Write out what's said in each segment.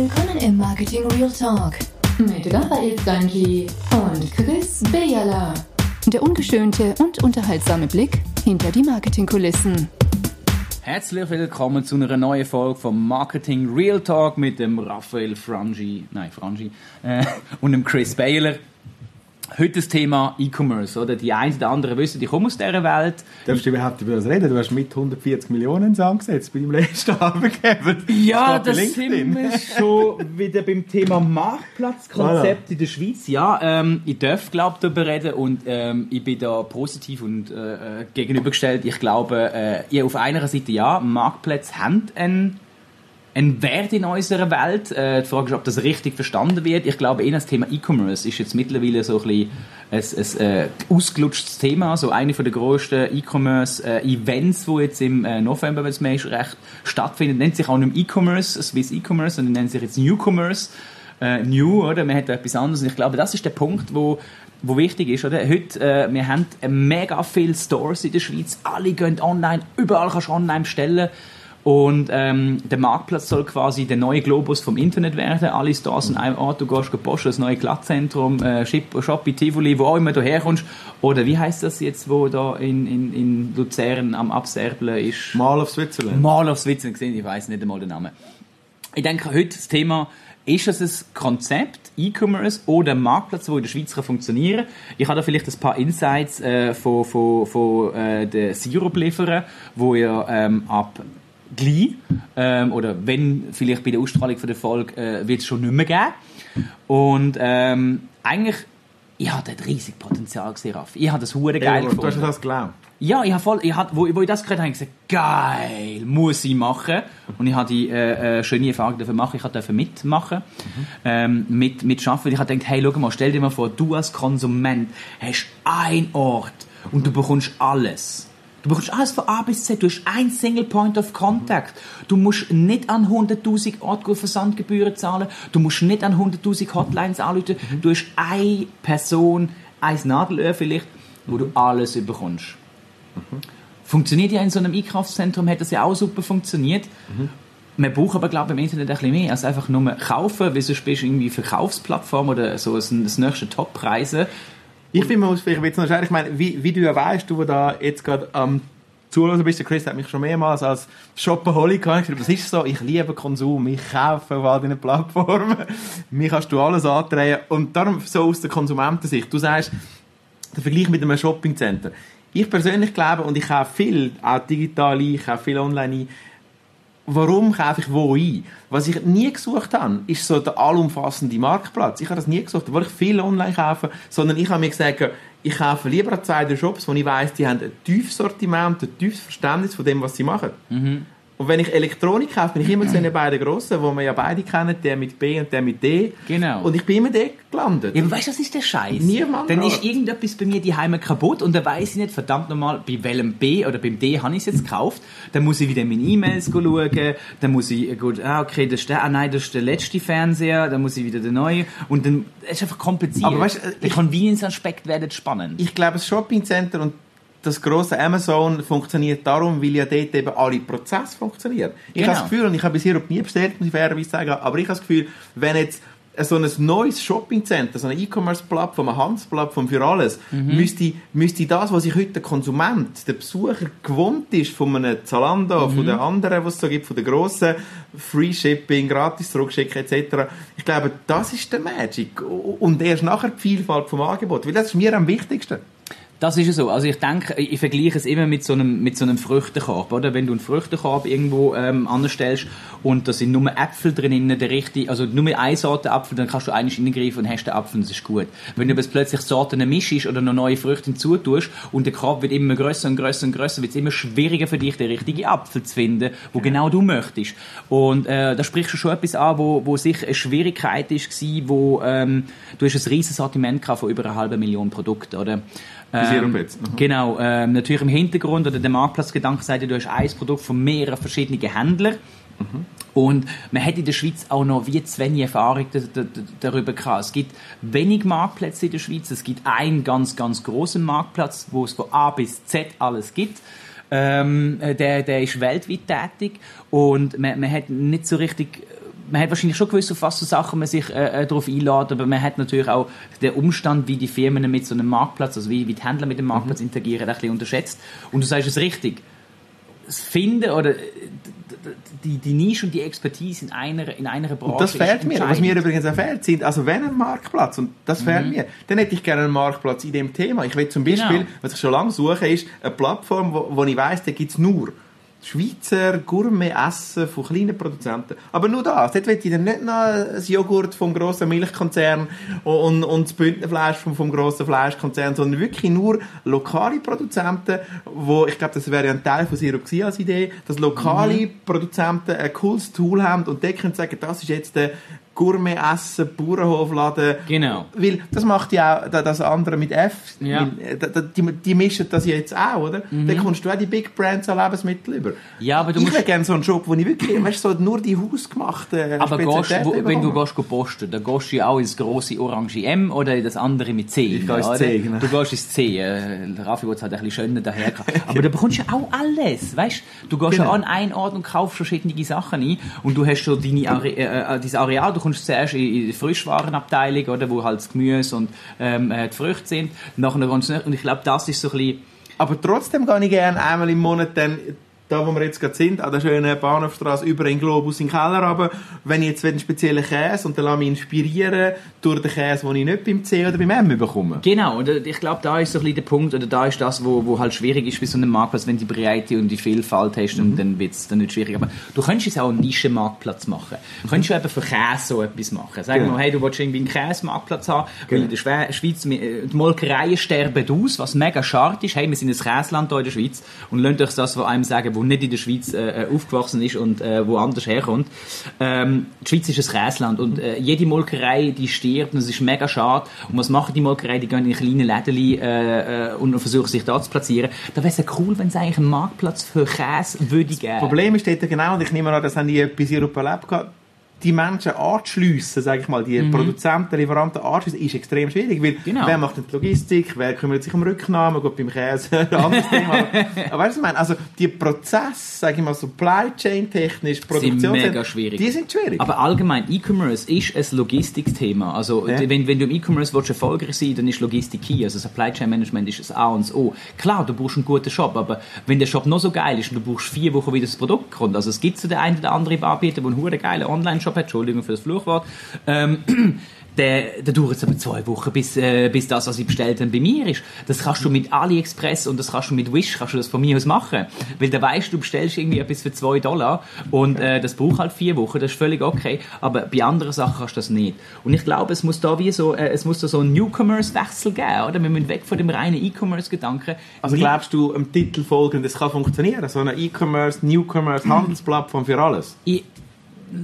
Willkommen im Marketing Real Talk mit Raphael Stanji und Chris Bejala. Der ungeschönte und unterhaltsame Blick hinter die Marketingkulissen. Herzlich willkommen zu einer neuen Folge vom Marketing Real Talk mit dem Raphael Frangi, nein Frangi, äh, und dem Chris Baylor. Heute das Thema E-Commerce, oder? Die einen oder anderen wissen, ich komme aus dieser Welt. Darfst du überhaupt über das reden? Du hast mit 140 Millionen angesetzt bei deinem letzten Arbeitgeber. Ja, das sind wir schon wieder beim Thema Marktplatzkonzept voilà. in der Schweiz. Ja, ähm, ich darf, glaube ich, darüber reden und ähm, ich bin da positiv und äh, gegenübergestellt. Ich glaube, äh, ihr auf einer Seite ja, Marktplätze haben einen ein Wert in unserer Welt. Äh, die Frage ist, ob das richtig verstanden wird. Ich glaube, eher das Thema E-Commerce ist jetzt mittlerweile so ein bisschen ein, ein äh, ausgelutschtes Thema. So eine der grössten E-Commerce-Events, äh, die jetzt im äh, November, wenn es mir recht stattfindet, nennt sich auch nicht E-Commerce, Swiss E-Commerce, sondern nennt sich jetzt New-Commerce. Äh, new, oder? Man hat etwas anderes. Und ich glaube, das ist der Punkt, wo wo wichtig ist, oder? Heute, äh, wir haben mega viele Stores in der Schweiz. Alle gehen online. Überall kannst du online bestellen. Und ähm, der Marktplatz soll quasi der neue Globus vom Internet werden. Alle Stores in einem Ort, du gehst posten, das neue Glattzentrum, äh, Shopee, Tivoli, wo auch immer du herkommst. Oder wie heißt das jetzt, wo da in, in, in Luzern am Abserblen ist? Mall of Switzerland. Mall of Switzerland, gesehen, ich weiß nicht einmal den Namen. Ich denke, heute das Thema ist es ein Konzept, E-Commerce oder ein Marktplatz, der in der Schweiz funktionieren kann? Ich habe da vielleicht ein paar Insights äh, von, von, von äh, der Sirup liefern, wo ihr ähm, ab gleich, ähm, oder wenn, vielleicht bei der Ausstrahlung von der Folge, äh, wird es schon nicht mehr geben. Und ähm, eigentlich, ich hatte ein riesiges Potenzial gesehen, Raffi. Ich habe das hure geil gefunden. Du hast das geglaubt? Ja, ich habe voll, ich hab, wo, wo ich das gehört habe, ich gesagt, geil, muss ich machen. Und ich habe die äh, äh, schöne Erfahrung dafür machen. Ich durfte mitmachen, mhm. ähm, mit, mit. Ich habe gedacht, hey, schau mal, stell dir mal vor, du als Konsument hast einen Ort und du bekommst alles. Du bekommst alles von A bis Z. Du hast ein Single Point of Contact. Du musst nicht an 100.000 Orte Versandgebühren zahlen. Du musst nicht an 100.000 Hotlines anrufen. Mhm. Du hast eine Person, ein Nadelöhr vielleicht, wo du alles bekommst. Mhm. Funktioniert ja in so einem Einkaufszentrum, hat das ja auch super funktioniert. Mhm. Man braucht aber, glaube ich, im Internet ein bisschen mehr als einfach nur kaufen, weil sonst bist du irgendwie Verkaufsplattform oder so das nächste Top-Preise. Ich finde, man muss vielleicht jetzt noch ich meine, wie, wie du ja weißt, du, da jetzt gerade am ähm, bist, der Chris hat mich schon mehrmals als Shopaholic gesagt, das ist so, ich liebe Konsum, ich kaufe auf all diesen Plattformen, mir kannst du alles andrehen. Und darum so aus der Konsumentensicht, du sagst, der Vergleich mit einem Shoppingcenter. Ich persönlich glaube, und ich kaufe viel, auch digital ein, ich kaufe viel online ein, warum kaufe ich wo ein? Was ich nie gesucht habe, ist so der allumfassende Marktplatz. Ich habe das nie gesucht, wo ich viel online kaufe, sondern ich habe mir gesagt, ich kaufe lieber an zwei Shops, wo ich weiß, die haben ein tiefes Sortiment, ein tiefes Verständnis von dem, was sie machen. Mhm. Und wenn ich Elektronik kaufe, bin ich immer zu den beiden grossen, wo wir ja beide kennen, der mit B und der mit D. Genau. Und ich bin immer dort gelandet. Ja, aber weißt du, das ist der Scheiß. Niemand. Dann ist irgendetwas bei mir die Heime kaputt und dann weiß ich nicht, verdammt nochmal, bei welchem B oder beim D habe ich es jetzt gekauft. Dann muss ich wieder in meine E-Mails schauen. Dann muss ich, gut, ah, okay, das ist der, ah nein, das ist der letzte Fernseher. Dann muss ich wieder den neuen. Und dann ist einfach kompliziert. Aber weißt du, der Convenience-Aspekt wird spannend. Ich glaube, das Shoppingcenter und das große Amazon funktioniert darum, weil ja dort eben alle Prozesse funktionieren. Ich genau. habe das Gefühl, und ich habe bisher nie bestellt, muss ich fairerweise sagen, aber ich habe das Gefühl, wenn jetzt so ein neues Shoppingcenter, so eine E-Commerce-Plattform, eine Handelsplattform für alles, mhm. müsste, müsste das, was sich heute der Konsument, der Besucher gewohnt ist von einem Zalando, mhm. von den anderen, was es so gibt, von den grossen Free Shipping, gratis zurückschicken etc. Ich glaube, das ist der Magic. Und erst nachher die Vielfalt vom Angebot, weil das ist mir am wichtigsten. Das ist so. Also ich denke, ich vergleiche es immer mit so einem, mit so einem Früchtekorb, oder? Wenn du einen Früchtekorb irgendwo ähm, anstellst und da sind nur Äpfel drin, der richtige, also nur eine Sorte Apfel, dann kannst du eigentlich hineingreifen und hast den Apfel und das ist gut. Wenn du jetzt plötzlich Sorten mischst oder noch neue Früchte hinzutust und der Korb wird immer größer und größer und größer, wird es immer schwieriger für dich, den richtigen Apfel zu finden, wo genau du möchtest. Und äh, da sprichst du schon etwas an, wo, wo sich eine Schwierigkeit ist, wo ähm, du hast ein riesiges Sortiment von über einer halben Million Produkten, oder? Ähm, mhm. Genau, ähm, natürlich im Hintergrund oder der Marktplatzgedanke sagt, du hast ein Produkt von mehreren verschiedenen Händlern. Mhm. Und man hat in der Schweiz auch noch wie zu wenig Erfahrung darüber gehabt. Es gibt wenig Marktplätze in der Schweiz. Es gibt einen ganz, ganz großen Marktplatz, wo es von A bis Z alles gibt. Ähm, der, der ist weltweit tätig und man, man hat nicht so richtig man hat wahrscheinlich schon gewusst, auf was für Sachen man sich äh, äh darauf einlädt, aber man hat natürlich auch den Umstand, wie die Firmen mit so einem Marktplatz, also wie, wie die Händler mit dem Marktplatz mhm. interagieren, ein bisschen unterschätzt. Und du sagst es richtig. Das Finden oder die, die Nische und die Expertise in einer, in einer Branche. Und das fehlt mir. Was mir übrigens auch fehlt, sind, also wenn ein Marktplatz, und das fehlt mhm. mir, dann hätte ich gerne einen Marktplatz in dem Thema. Ich will zum Beispiel, genau. was ich schon lange suche, ist eine Plattform, wo, wo ich weiss, da gibt es nur Schweizer Gourmet-Essen von kleinen Produzenten. Aber nur das. Dort will ich dann nicht noch ein Joghurt vom grossen Milchkonzern und, und das Bündnerfleisch vom, vom grossen Fleischkonzern, sondern wirklich nur lokale Produzenten, wo, ich glaube, das wäre ein Teil von als Idee, dass lokale mhm. Produzenten ein cooles Tool haben und die können sagen, das ist jetzt der Gourmet-Essen, Bauernhofladen. Genau. Weil das macht ja auch das andere mit F. Ja. Äh, die, die mischen das jetzt auch, oder? Mhm. Dann kommst du auch die Big Brands an Lebensmittel über. Ja, aber du ich musst... gerne so einen Shop, wo ich wirklich, weißt so nur die hausgemachten Aber gehst, wo, wenn du gehst posten, dann gehst du ja auch ins grosse Orange M oder in das andere mit C. Ich gehe C, genau. Du gehst ins C. Äh, Raffi wird halt ein bisschen schöner daher. aber da bekommst du ja auch alles, weißt du? gehst genau. ja an einen Ort und kaufst verschiedene Sachen ein und du hast schon deine Are äh, äh, dieses Areal, du kommst zuerst in, die Frischwarenabteilung, oder, wo halt das Gemüse und ähm, äh, die Früchte sind. Nachher und ich glaube, das ist so ein bisschen... Aber trotzdem gehe ich gerne einmal im Monat dann da wo wir jetzt gerade sind, an der schönen Bahnhofstrasse über den Globus in den Keller runter. Wenn ich jetzt einen speziellen Käse und dann lasse mich inspirieren durch den Käse, den ich nicht beim C oder beim M bekomme. Genau, und ich glaube, da ist so ein bisschen der Punkt, oder da ist das, wo, wo halt schwierig ist bei so einem Marktplatz, wenn du die Breite und die Vielfalt hast, mhm. dann wird es dann nicht schwierig. Aber du könntest jetzt auch einen Nischenmarktplatz machen. Du könntest eben für Käse so etwas machen. Sag genau. mal, hey, du willst irgendwie einen Käsemarktplatz haben, genau. weil in der Schweiz, äh, die Molkereien sterben aus, was mega schade ist. Hey, wir sind ein Käseland hier in der Schweiz und lasst euch das von einem sagen, wo nicht in der Schweiz äh, äh, aufgewachsen ist und äh, woanders herkommt. Ähm, die Schweiz ist ein Käsland und äh, jede Molkerei, die stirbt und es ist mega schade. Und was machen die Molkerei? Die gehen in kleine Läden äh, äh, und versuchen sich da zu platzieren. Da wäre es ja cool, wenn es eigentlich einen Marktplatz für Käse würde geben. Das Problem ist dort genau, und ich nehme an, das haben die bei Sirup erlebt die Menschen anzuschliessen, sage ich mal, die mhm. Produzenten, Lieferanten anzuschliessen, ist extrem schwierig, weil genau. wer macht denn die Logistik, wer kümmert sich um Rücknahmen, gut, beim Käse, anderes Thema. Aber weißt du, ich meine, also die Prozesse, sage ich mal, Supply Chain technisch, Produktion, sind mega schwierig. Die sind schwierig. Aber allgemein, E-Commerce ist ein Logistikthema. Also, ja. wenn, wenn du im E-Commerce erfolgreich sein dann ist Logistik key. Also Supply Chain Management ist das A und das O. Klar, du brauchst einen guten Shop, aber wenn der Shop noch so geil ist und du brauchst vier Wochen, wie das Produkt kommt, also es gibt so den einen oder anderen Anbieter, der einen geilen Online-Shop Shop hat, Entschuldigung für das Fluchwort, ähm, der, der dauert es aber zwei Wochen, bis, äh, bis das, was ich bestellt habe, bei mir ist. Das kannst du mit AliExpress und das kannst du mit Wish, kannst du das von mir aus machen. Weil da weißt du, bestellst irgendwie etwas für zwei Dollar und äh, das braucht halt vier Wochen, das ist völlig okay. Aber bei anderen Sachen kannst du das nicht. Und ich glaube, es muss da wie so, äh, es muss da so einen Newcomers-Wechsel geben, oder? Wir müssen weg von dem reinen E-Commerce-Gedanken. Also glaubst du, im Titel folgend, das kann funktionieren? So eine E-Commerce, Newcomers, Handelsplattform für alles? Ich,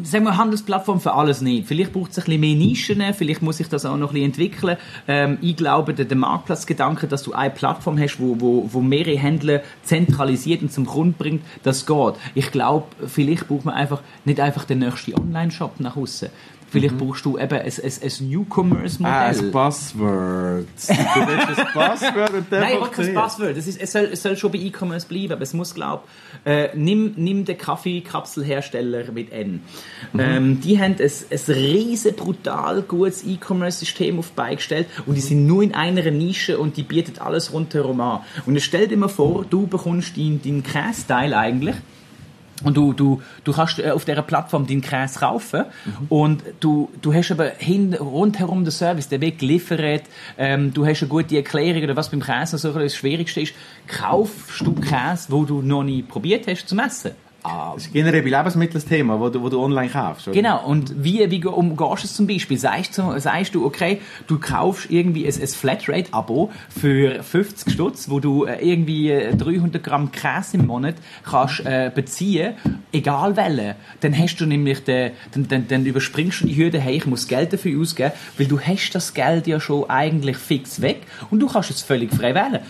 sagen wir, Handelsplattform für alles nicht. Vielleicht braucht es ein bisschen mehr Nischen, vielleicht muss sich das auch noch ein bisschen entwickeln. Ähm, ich glaube, der, der Marktplatzgedanke, dass du eine Plattform hast, wo, wo, wo mehrere Händler zentralisiert und zum Grund bringt, das geht. Ich glaube, vielleicht braucht man einfach nicht einfach den nächsten Online-Shop nach außen. Vielleicht mhm. brauchst du eben ein, ein, ein Newcomers-Modell. Ah, ein Buzzword. du willst ein Buzzword und dann Nein, ich will kein Buzzword. Es, ist, es, soll, es soll schon bei E-Commerce bleiben, aber es muss, glaube äh, nimm, nimm den Kaffeekapselhersteller mit N. Mhm. Ähm, die haben ein, ein riesen, brutal gutes E-Commerce-System auf beigestellt und die sind nur in einer Nische und die bietet alles rundherum an. Und jetzt stell dir mal vor, du bekommst deinen dein Kästeil eigentlich und du, du, du kannst äh, auf dieser Plattform deinen Käse kaufen mhm. und du, du hast aber hin, rundherum den Service, der wird geliefert, ähm, du hast eine gute Erklärung oder was beim Käse so das Schwierigste ist, kaufst du Käse, wo du noch nie probiert hast zu messen. Ah. Das ist generell bei Lebensmitteln das Thema, wo du, wo du online kaufst. Oder? Genau, und wie, wie umgehst du es zum Beispiel? Sagst du, sagst du, okay, du kaufst irgendwie ein, ein Flatrate-Abo für 50 Stutz, wo du äh, irgendwie 300 äh, Gramm Käse im Monat kannst äh, beziehen, egal welche. Dann hast du nämlich den, dann, dann, dann überspringst du die Hürde, hey, ich muss Geld dafür ausgeben, weil du hast das Geld ja schon eigentlich fix weg und du kannst es völlig frei wählen.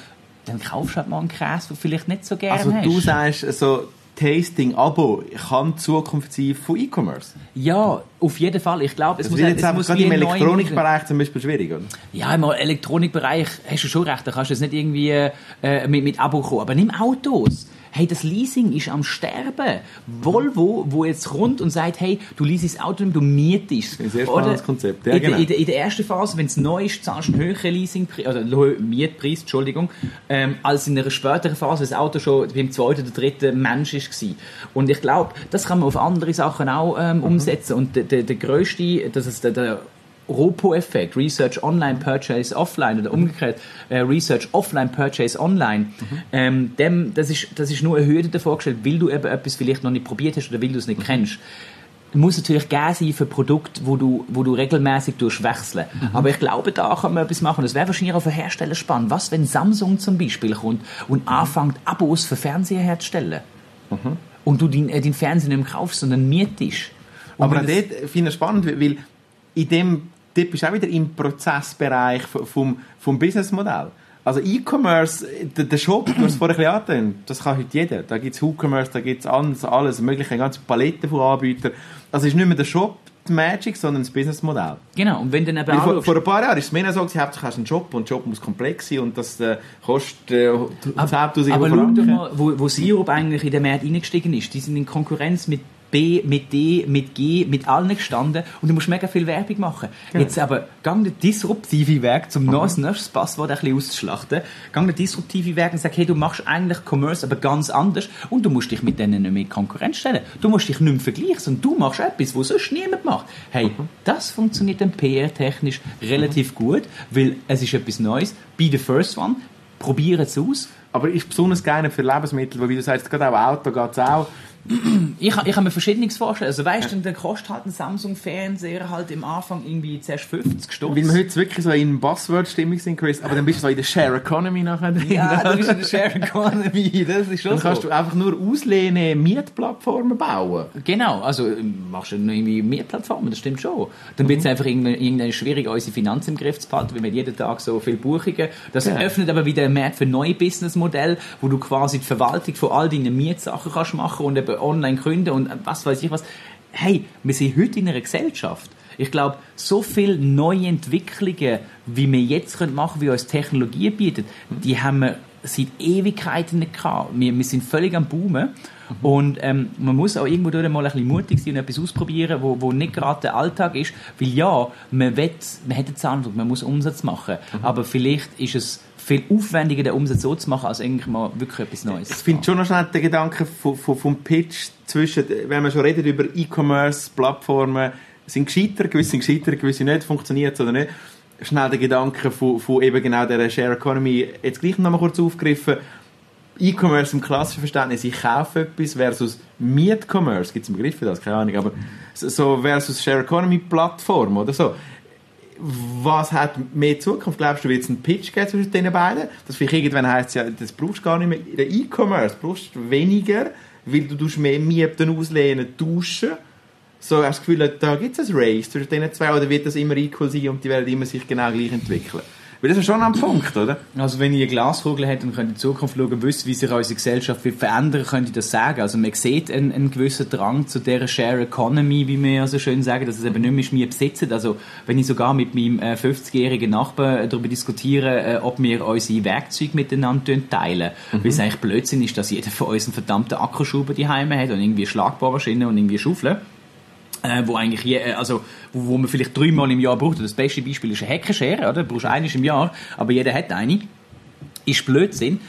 Dann kaufst du halt mal einen Käse, den du vielleicht nicht so gerne also, hast. Also du sagst, so Tasting-Abo kann die Zukunft sein von E-Commerce? Ja, auf jeden Fall. Ich glaube, es das muss, jetzt es muss gerade im Elektronikbereich zum Beispiel schwierig, oder? Ja, im Elektronikbereich hast du schon recht. Da kannst du jetzt nicht irgendwie äh, mit, mit Abo kommen. Aber nimm Autos Hey, das Leasing ist am Sterben. Volvo, wo jetzt kommt und sagt, hey, du leasest das Auto, du mietest. Ein sehr spannendes Konzept. Ja, in, genau. der, in, in der ersten Phase, wenn es neu ist, zahlst du einen höheren Leasingpreis, oder Mietpreis, Entschuldigung, ähm, als in einer späteren Phase, wenn das Auto schon beim zweiten oder dritten Mensch war. Und ich glaube, das kann man auf andere Sachen auch ähm, Mhm. umsetzen. Und der, der, der grösste, das ist der, der ROPO-Effekt, Research Online, Purchase Offline oder umgekehrt äh, Research Offline, Purchase Online, ähm, dem, das, ist, das ist nur eine Hürde davor gestellt, weil du eben etwas vielleicht noch nicht probiert hast oder weil du es nicht kennst. Muss natürlich gegeben sein für Produkte, wo du, wo du regelmäßig wechseln. Aber ich glaube, da kann man etwas machen. Das wäre wahrscheinlich auch für Hersteller spannend. Was, wenn Samsung zum Beispiel kommt und anfängt, Abos für Fernseher herzustellen? Und du den, äh, den Fernseher nicht mehr kaufst, sondern mietest. Und Aber dort finde ich spannend, weil in dem, dort bist du auch wieder im Prozessbereich vom, vom Businessmodell. Also E-Commerce, der, der Shop, du hast es vorhin angetönt, das kann heute jeder. Da gibt es WooCommerce, da gibt es alles, alles mögliche, eine ganze Palette von Anbietern. Also ist nicht mehr der Shop die Magic, sondern das Businessmodell. Genau, und wenn du dann eben vor, vor ein paar Jahren ist es mehr so, gewesen, hauptsächlich hast du einen Job und der Job muss komplex sein und das äh, kostet äh, 10'000 Aber schau mal, wo, wo Sirup eigentlich in den Markt eingestiegen ist. Die sind in Konkurrenz mit B, mit D, mit G, mit allen gestanden und du musst mega viel Werbung machen. Jetzt aber, gang den disruptive Weg, zum noch ein nächstes Passwort ein bisschen auszuschlachten, gang den disruptive Weg und sag, hey, du machst eigentlich Commerce, aber ganz anders und du musst dich mit denen nicht mehr in Konkurrenz stellen. Du musst dich nicht mehr vergleichen, sondern du machst etwas, was sonst niemand macht. Hey, das funktioniert dann PR-technisch relativ gut, weil es ist etwas Neues. Be the first one. Probiere es aus. Aber ist besonders gerne für Lebensmittel, weil wie du sagst, gerade auch Auto geht es auch. Ich, ich kann mir Verschiedenes vorstellen. Also weißt du, dann kostet halt ein Samsung-Fernseher halt im Anfang irgendwie zuerst 50 Stutz. Weil wir heute wirklich so in Buzzword-Stimmung sind, Chris, aber dann bist du so in der Share Economy nachher drin. ja, du bist in der Share Economy, das ist schon Dann kannst so. du einfach nur auslehnen, Mietplattformen bauen. Genau, also ähm, machst du dann irgendwie mehr Plattformen, das stimmt schon. Dann wird es einfach irgendwann, irgendwann schwierig, unsere Finanzen im Griff zu behalten, weil wir jeden Tag so viel Buchungen. Das Ja. öffnet aber wieder einen Markt für neue Businessmodelle, wo du quasi die Verwaltung von all deinen Mietsachen kannst machen und eben online gründen und was weiß ich was. Hey, wir sind heute in einer Gesellschaft. Ich glaube, so viele neue Entwicklungen, wie wir jetzt können machen wie uns Technologie bietet, die haben wir seit Ewigkeiten nicht gehabt. Wir, wir sind völlig am Boomen. Und ähm, man muss auch irgendwo durch mal ein bisschen mutig sein und etwas ausprobieren, wo, wo nicht gerade der Alltag ist. Weil ja, man, will, man hat einen Zahndruck, man muss Umsatz machen. Aber vielleicht ist es viel aufwendiger, den Umsatz so zu machen, als eigentlich mal wirklich etwas Neues. Ich finde schon noch schnell den Gedanken vom, vom, vom Pitch zwischen, wenn man schon redet über E-Commerce-Plattformen, sind gescheitert, gewisse sind gescheitert, gewisse nicht, funktioniert oder nicht. Schnell der Gedanke von, von eben genau der Share Economy, jetzt gleich noch mal kurz aufgegriffen. E-Commerce im klassischen Verständnis, ich kaufe etwas versus Miet-Commerce, gibt es einen Begriff für das, keine Ahnung, aber so- so versus Share Economy Plattform oder so. Was hat mehr Zukunft? Glaubst du, wird es einen Pitch geben zwischen den beiden? Das vielleicht irgendwann heisst ja, das brauchst du gar nicht mehr. Der E-Commerce brauchst du weniger, weil du mehr Mieten auslehnen, tauschen. So hast du das Gefühl, da gibt es ein Race zwischen den zwei oder wird das immer equal sein und die werden immer sich genau gleich entwickeln? Weil das ist schon ein Punkt, oder? Also wenn ihr eine Glaskugel habt und könnt in die Zukunft schauen, wisst, wie sich unsere Gesellschaft wird verändern, könnt ihr das sagen. Also man sieht einen, einen gewissen Drang zu dieser Share Economy, wie wir ja so schön sagen, dass es eben nicht mehr ist, wir besitzen. Also wenn ich sogar mit meinem äh, 50-jährigen Nachbarn darüber diskutiere, äh, ob wir unsere Werkzeuge miteinander teilen, weil es eigentlich Blödsinn ist, dass jeder von uns einen verdammten Akkuschrauber daheim hat und irgendwie Schlagbohrmaschine und irgendwie Schaufeln äh, wo eigentlich je, äh, also wo, wo man vielleicht dreimal im Jahr braucht. Das beste Beispiel ist eine Heckenschere, oder? Du brauchst eine im Jahr, aber jeder hat eine. Ist Blödsinn.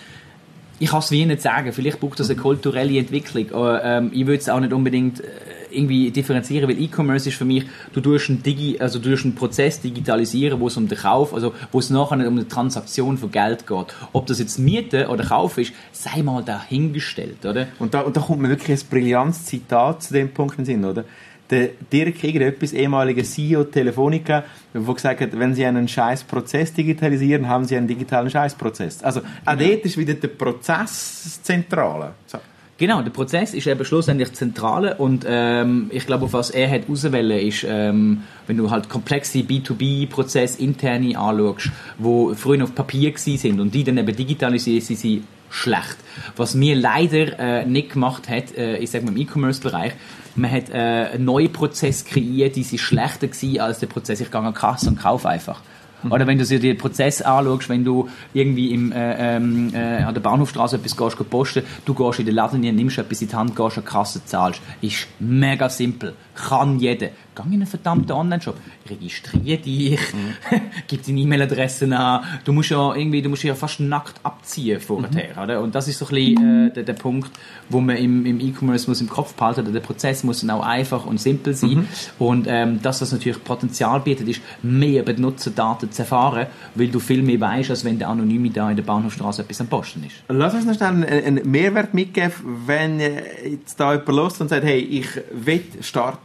Ich kann es wie nicht sagen. Vielleicht braucht das eine kulturelle Entwicklung. Aber, ähm, ich würde es auch nicht unbedingt äh, irgendwie differenzieren, weil E-Commerce ist für mich, du tust einen, Digi also du tust einen Prozess digitalisieren, wo es um den Kauf, also wo es nachher nicht um eine Transaktion von Geld geht. Ob das jetzt Miete oder Kauf ist, sei mal dahingestellt, oder? Und da, und da kommt mir wirklich ein brillantes Zitat zu dem Punkt in den Sinn, oder? Der Dirk irgendetwas, ehemaliger CEO Telefonica, der gesagt hat, wenn Sie einen Scheißprozess digitalisieren, haben Sie einen digitalen Scheißprozess. Also auch dort ist wieder der Prozess das Zentrale. So. Genau, der Prozess ist eben schlussendlich Zentrale und ähm, ich glaube, auf was er hat auswählen ist, ähm, wenn du halt komplexe B2B-Prozesse interne anschaust, wo früher auf Papier gewesen sind und die dann eben digitalisiert sind, schlecht. Was mir leider äh, nicht gemacht hat, äh, ich sage mal im E-Commerce-Bereich, man hat äh, einen neuen Prozess kreiert, die sind schlechter gewesen als der Prozess, ich gehe an Kasse und kaufe einfach. Mhm. Oder wenn du dir den Prozess anschaust, wenn du irgendwie im, äh, ähm, äh, an der Bahnhofstraße etwas gehst, posten, du gehst in den Laden, nimmst etwas in die Hand, gehst an die Kasse, zahlst. Ist mega simpel. Kann jeder. Geh in einen verdammten Online-Shop. Registriere dich. Mhm. Gib deine E-Mail-Adresse an. Du musst ja irgendwie, du musst ja fast nackt abziehen vorher, mhm. oder? Und das ist so ein bisschen, äh, der, der Punkt, wo man im, im E-Commerce muss im Kopf behalten, der Prozess muss dann auch einfach und simpel sein. Mhm. Und ähm, dass das natürlich Potenzial bietet, ist mehr Benutzerdaten zu erfahren, weil du viel mehr weißt, als wenn der Anonyme da in der Bahnhofstraße etwas am Posten ist. Lass uns noch einen, einen Mehrwert mitgeben, wenn jetzt da jemand los und sagt, hey, ich will starten.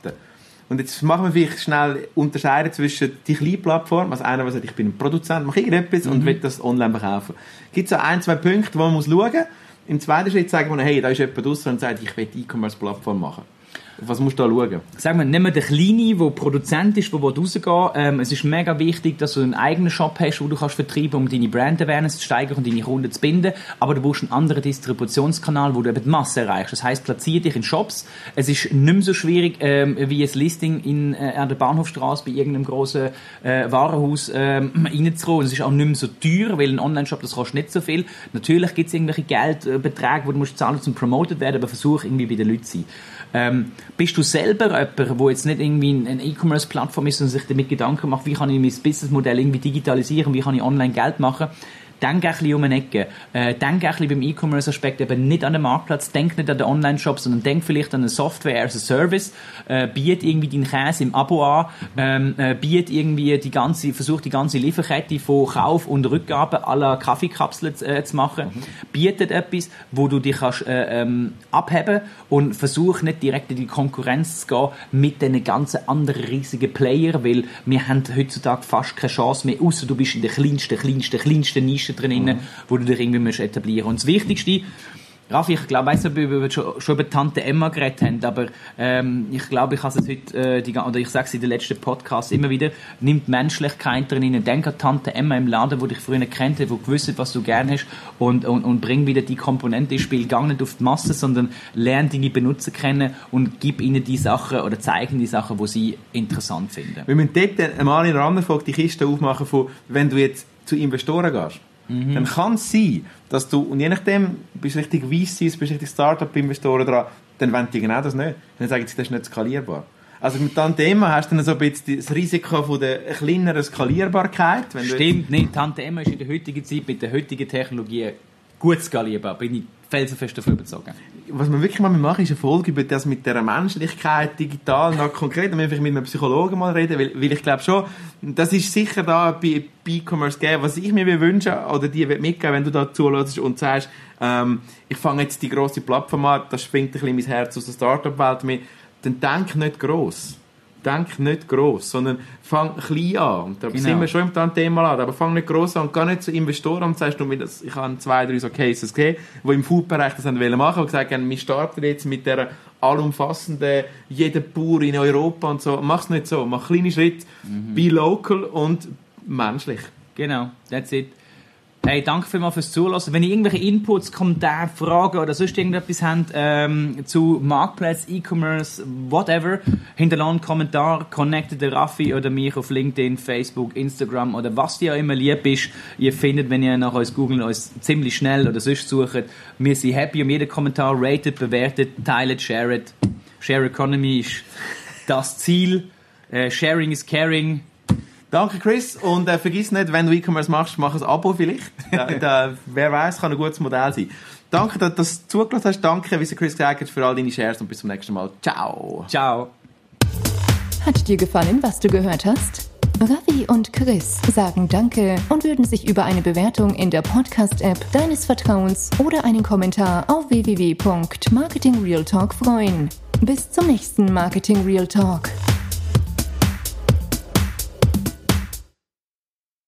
Und jetzt machen wir vielleicht schnell unterscheiden zwischen die kleinen Plattformen, also einer, der sagt, ich bin ein Produzent, mache irgendetwas mhm. und will das online verkaufen. Gibt es so ein, zwei Punkte, wo man muss schauen muss? Im zweiten Schritt sagen wir, hey, da ist jemand draußen und sagt, ich will E-Commerce-Plattform machen. Was musst du da schauen? Wir, nehmen wir den Kleinen, der Produzent ist, der rausgehen ähm, Es ist mega wichtig, dass du einen eigenen Shop hast, wo du kannst vertreiben um deine Brand Awareness zu steigern und deine Kunden zu binden. Aber du brauchst einen anderen Distributionskanal, wo du eben die Masse erreichst. Das heisst, platziere dich in Shops. Es ist nicht mehr so schwierig, ähm, wie ein Listing in, äh, an der Bahnhofstraße bei irgendeinem grossen äh, Warenhaus ähm, reinzukommen. Es ist auch nicht mehr so teuer, weil ein Online-Shop, das kostet nicht so viel. Natürlich gibt es irgendwelche Geldbeträge, die du musst zahlen, um promoted werden, aber versuch irgendwie bei den Leuten zu sein. Ähm, bist du selber jemand, der jetzt nicht irgendwie eine E-Commerce-Plattform ist und sich damit Gedanken macht, wie kann ich mein Businessmodell irgendwie digitalisieren, wie kann ich online Geld machen? Denk ein bisschen um eine Ecke. Äh, denk ein bisschen beim E-Commerce-Aspekt eben nicht an den Marktplatz, denk nicht an den Online-Shop, sondern denk vielleicht an eine Software as a Service, äh, biet irgendwie deinen Käse im Abo an, ähm, äh, biet irgendwie die ganze, versuch die ganze Lieferkette von Kauf und Rückgabe aller Kaffeekapseln äh, zu machen. Mhm. Bietet etwas, wo du dich kannst, äh, ähm, abheben und versuch nicht direkt in die Konkurrenz zu gehen mit den ganzen anderen riesigen Player, weil wir haben heutzutage fast keine Chance mehr, außer du bist in der kleinsten, kleinsten, kleinsten Nische Nische drin, mhm. wo du dich irgendwie musst etablieren musst. Und das Wichtigste, Raffi, ich glaube, weiss nicht, ob wir schon, über Tante Emma geredet haben, aber ähm, ich glaube, ich habe es heute, äh, die, oder ich sage es in den letzten Podcasts immer wieder, nimmt Menschlichkeit drin, denk an Tante Emma im Laden, wo dich früher kennt hat, wo gewusst was du gerne hast und, und, und bring wieder die Komponente ins Spiel. Gang nicht auf die Masse, sondern lerne deine Benutzer kennen und gib ihnen die Sachen oder zeig ihnen die Sachen, die sie interessant finden. Wir müssen dort einmal in einer anderen Folge die Kiste aufmachen von, wenn du jetzt zu Investoren gehst Mhm. Dann kann es sein, dass du, und je nachdem, bist du richtig VCs, bist du richtig Startup-Investoren dran, dann wollen die genau das nicht. Dann sagen sie, das ist nicht skalierbar. Also mit Tante Emma hast du dann so ein bisschen das Risiko von der kleineren Skalierbarkeit. Stimmt nicht. Tante Emma ist in der heutigen Zeit mit der heutigen Technologie gut skalierbar. Bin ich felsenfest davon überzeugt. Was man wirklich mal machen, ist eine Folge über das mit der Menschlichkeit digital, noch konkret, damit ich mit einem Psychologen mal reden, weil, weil ich glaube schon, das ist sicher da bei E-Commerce geben, was ich mir wünsche oder dir mitgeben, wenn du da zulässt und sagst, ähm, ich fange jetzt die grosse Plattform an, das schwingt ein bisschen mein Herz aus der Startup-Welt mit, dann denk nicht gross denk nicht gross, sondern fang klein an. Und da genau. sind wir schon im Thema an, aber fang nicht gross an und geh nicht zu Investoren und sagst, du, ich habe zwei, drei so Cases gesehen, die im Food-Bereich das machen wollten und gesagt haben, wir starten jetzt mit der allumfassenden, jeder Bauer in Europa und so. Mach es nicht so, mach kleine Schritte, mhm. be local und menschlich. Genau, that's it. Hey, danke vielmals fürs Zuhören. Wenn ihr irgendwelche Inputs, Kommentare, Fragen oder sonst irgendetwas habt ähm, zu Marktplatz, E-Commerce, whatever, hinterlasst einen Kommentar, connectet den Raffi oder mich auf LinkedIn, Facebook, Instagram oder was dir auch immer lieb ist. Ihr findet, wenn ihr nach uns googelt, uns ziemlich schnell oder sonst sucht. Wir sind happy um jeden Kommentar, rated, bewertet, teilt, shared. Share Economy ist das Ziel. Äh, sharing is caring. Danke, Chris. Und äh, vergiss nicht, wenn du E-Commerce machst, mach ein Abo vielleicht. da, da, wer weiß, kann ein gutes Modell sein. Danke, dass du zugelassen hast. Danke, wie es Chris gesagt hat, für all deine Shares und bis zum nächsten Mal. Ciao. Ciao. Hat dir gefallen, was du gehört hast? Ravi und Chris sagen Danke und würden sich über eine Bewertung in der Podcast-App deines Vertrauens oder einen Kommentar auf www.marketingrealtalk freuen. Bis zum nächsten Marketing Real Talk.